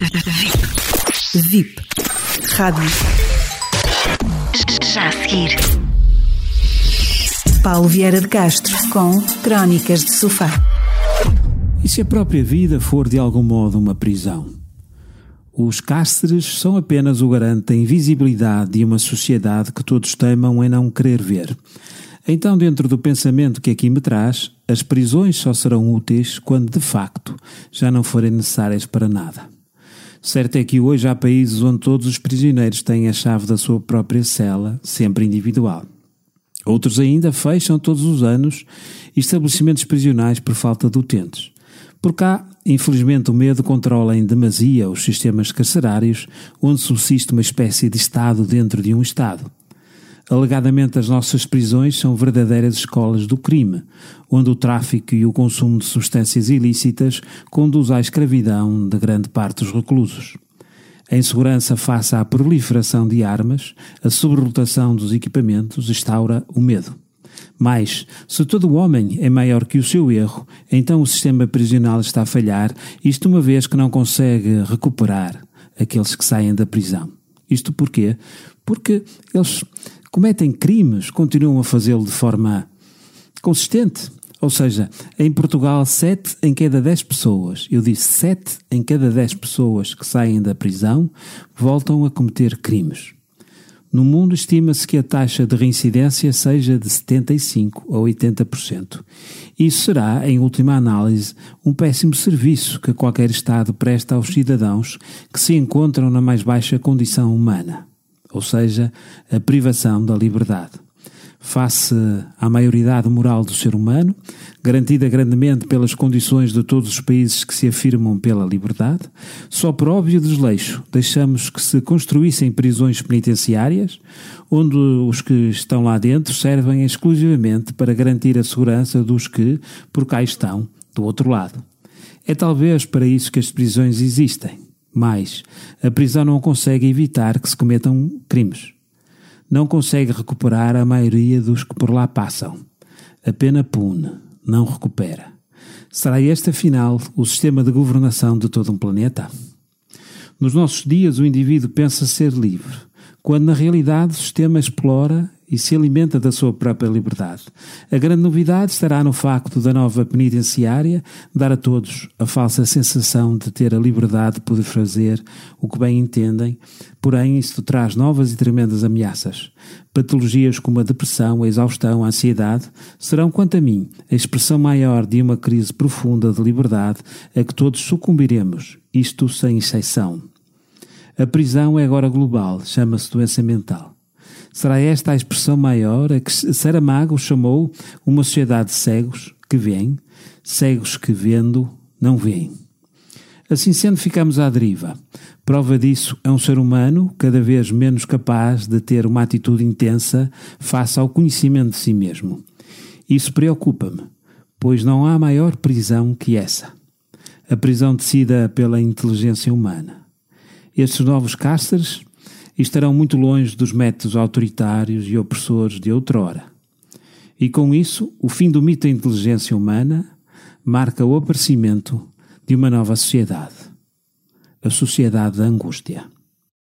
VIP. VIP. Rádio. Já a seguir. Paulo Vieira de Castro com Crónicas de Sofá. E se a própria vida for de algum modo uma prisão? Os cárceres são apenas o garante da invisibilidade de uma sociedade que todos temam em não querer ver. Então, dentro do pensamento que aqui me traz, as prisões só serão úteis quando de facto já não forem necessárias para nada. Certo é que hoje há países onde todos os prisioneiros têm a chave da sua própria cela, sempre individual. Outros ainda fecham todos os anos estabelecimentos prisionais por falta de utentes. Por cá, infelizmente, o medo controla em demasia os sistemas carcerários, onde subsiste uma espécie de Estado dentro de um Estado. Alegadamente, as nossas prisões são verdadeiras escolas do crime, onde o tráfico e o consumo de substâncias ilícitas conduz à escravidão de grande parte dos reclusos. A insegurança face à proliferação de armas, a sobrelotação dos equipamentos, instaura o medo. Mas, se todo o homem é maior que o seu erro, então o sistema prisional está a falhar, isto uma vez que não consegue recuperar aqueles que saem da prisão. Isto porquê? Porque eles cometem crimes, continuam a fazê-lo de forma consistente. Ou seja, em Portugal, 7 em cada 10 pessoas, eu disse 7 em cada 10 pessoas que saem da prisão voltam a cometer crimes. No mundo, estima-se que a taxa de reincidência seja de 75% a 80%. Isso será, em última análise, um péssimo serviço que qualquer Estado presta aos cidadãos que se encontram na mais baixa condição humana, ou seja, a privação da liberdade face à maioridade moral do ser humano, garantida grandemente pelas condições de todos os países que se afirmam pela liberdade, só por óbvio desleixo deixamos que se construíssem prisões penitenciárias, onde os que estão lá dentro servem exclusivamente para garantir a segurança dos que, por cá estão, do outro lado. É talvez para isso que as prisões existem. Mas a prisão não consegue evitar que se cometam crimes não consegue recuperar a maioria dos que por lá passam. A pena pune, não recupera. Será este, afinal, o sistema de governação de todo um planeta? Nos nossos dias, o indivíduo pensa ser livre, quando na realidade o sistema explora e se alimenta da sua própria liberdade. A grande novidade estará no facto da nova penitenciária dar a todos a falsa sensação de ter a liberdade de poder fazer o que bem entendem, porém isto traz novas e tremendas ameaças. Patologias como a depressão, a exaustão, a ansiedade serão, quanto a mim, a expressão maior de uma crise profunda de liberdade a que todos sucumbiremos, isto sem exceção. A prisão é agora global, chama-se doença mental. Será esta a expressão maior a que Saramago chamou uma sociedade de cegos que veem, cegos que vendo não veem. Assim sendo, ficamos à deriva. Prova disso é um ser humano cada vez menos capaz de ter uma atitude intensa face ao conhecimento de si mesmo. Isso preocupa-me, pois não há maior prisão que essa. A prisão decida pela inteligência humana. Estes novos cárceres e estarão muito longe dos métodos autoritários e opressores de outrora. E com isso, o fim do mito da inteligência humana marca o aparecimento de uma nova sociedade, a sociedade da angústia.